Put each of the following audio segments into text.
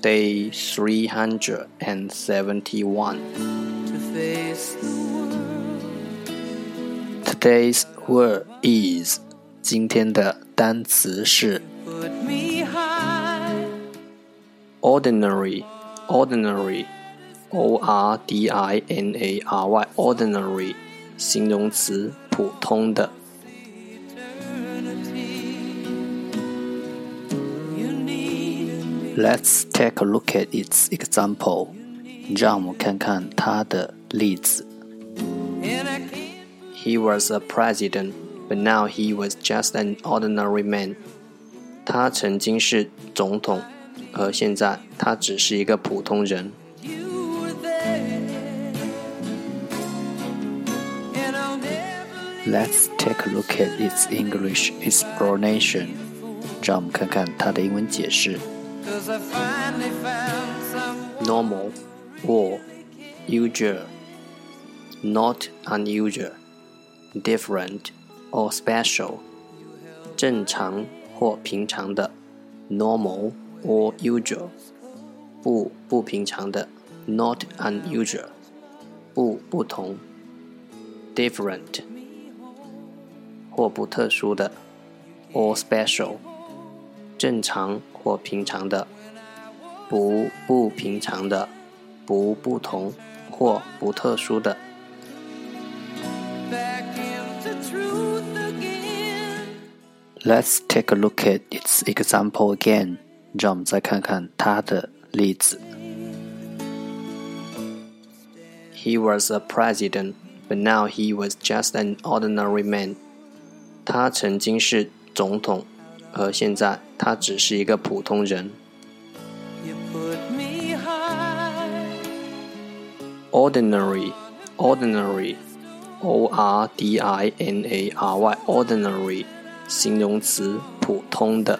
Day three hundred and seventy-one. Today's word is 今天的单词是 ordinary, ordinary, o r d i n a r y, ordinary 形容词普通的。 Let's take a look at its example. 让我们看看它的例子。He was a president, but now he was just an ordinary man. 他曾经是总统，而现在他只是一个普通人。Let's take a look at its English explanation. 让我们看看它的英文解释。 normal or usual, not unusual, different or special, 正常或平常的 normal or usual, 不不平常的 not unusual, 不不同 different 或不特殊的 or special 正常 或平常的，不不平常的，不不同或不特殊的。Let's take a look at its example again。让我们再看看它的例子。He was a president, but now he was just an ordinary man。他曾经是总统。 而现在，他只是一个普通人。Ordinary, ordinary, o r d i n a r y, ordinary，形容词，普通的。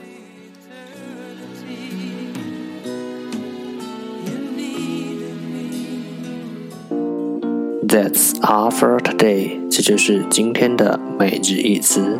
That's all for today，这就是今天的每日一词。